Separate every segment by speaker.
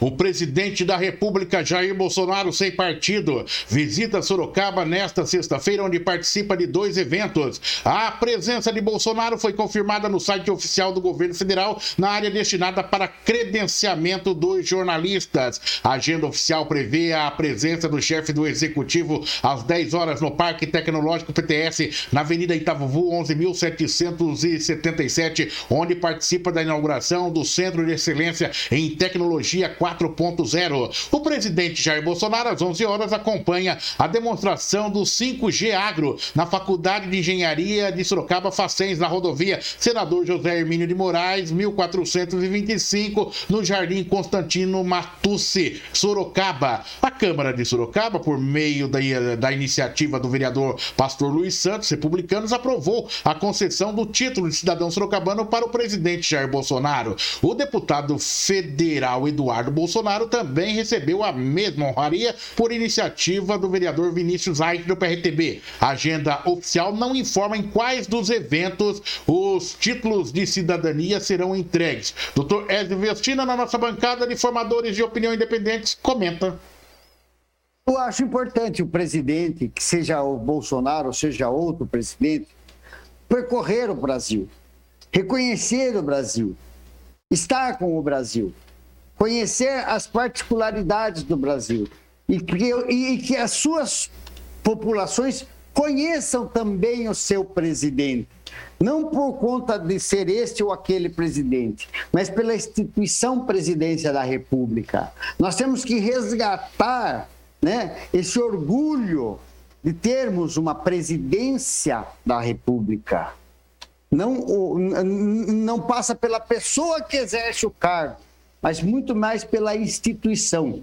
Speaker 1: O presidente da República, Jair Bolsonaro, sem partido, visita Sorocaba nesta sexta-feira, onde participa de dois eventos. A presença de Bolsonaro foi confirmada no site oficial do governo federal, na área destinada para credenciamento dos jornalistas. A agenda oficial prevê a presença do chefe do executivo às 10 horas no Parque Tecnológico PTS, na Avenida Itavuvu, 11.777, onde participa da inauguração do Centro de Excelência em Tecnologia 4.0. O presidente Jair Bolsonaro, às 11 horas, acompanha a demonstração do 5G Agro na Faculdade de Engenharia de Sorocaba Facens, na rodovia Senador José Hermínio de Moraes, 1425, no Jardim Constantino Matucci, Sorocaba. A Câmara de Sorocaba, por meio da, da iniciativa do vereador Pastor Luiz Santos, republicanos, aprovou a concessão do título de cidadão sorocabano para o presidente Jair Bolsonaro. O deputado federal Eduardo Bolsonaro também recebeu a mesma honraria por iniciativa do vereador Vinícius Aite do PRTB. A agenda oficial não informa em quais dos eventos os títulos de cidadania serão entregues. Dr. Ezio Vestina, na nossa bancada de formadores de opinião independentes, comenta.
Speaker 2: Eu acho importante o presidente, que seja o Bolsonaro ou seja outro presidente, percorrer o Brasil, reconhecer o Brasil, estar com o Brasil conhecer as particularidades do Brasil e que, e que as suas populações conheçam também o seu presidente. Não por conta de ser este ou aquele presidente, mas pela instituição presidência da República. Nós temos que resgatar né, esse orgulho de termos uma presidência da República. Não, não passa pela pessoa que exerce o cargo, mas muito mais pela instituição.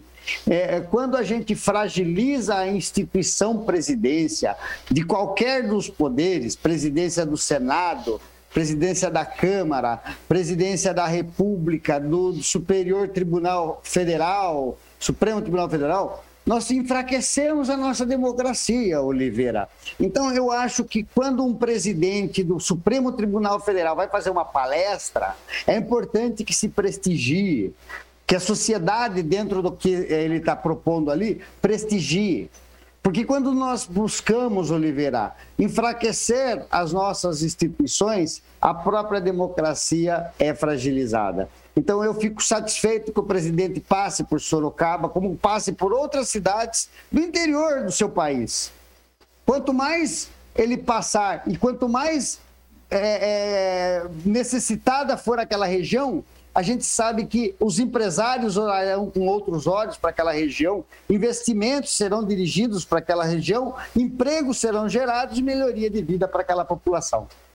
Speaker 2: É, quando a gente fragiliza a instituição presidência de qualquer dos poderes, presidência do Senado, presidência da Câmara, presidência da República, do Superior Tribunal Federal, Supremo Tribunal Federal, nós enfraquecemos a nossa democracia, Oliveira. Então, eu acho que quando um presidente do Supremo Tribunal Federal vai fazer uma palestra, é importante que se prestigie, que a sociedade, dentro do que ele está propondo ali, prestigie. Porque quando nós buscamos, Oliveira, enfraquecer as nossas instituições, a própria democracia é fragilizada. Então eu fico satisfeito que o presidente passe por Sorocaba, como passe por outras cidades do interior do seu país. Quanto mais ele passar e quanto mais é, é, necessitada for aquela região, a gente sabe que os empresários olharão com outros olhos para aquela região, investimentos serão dirigidos para aquela região, empregos serão gerados e melhoria de vida para aquela população.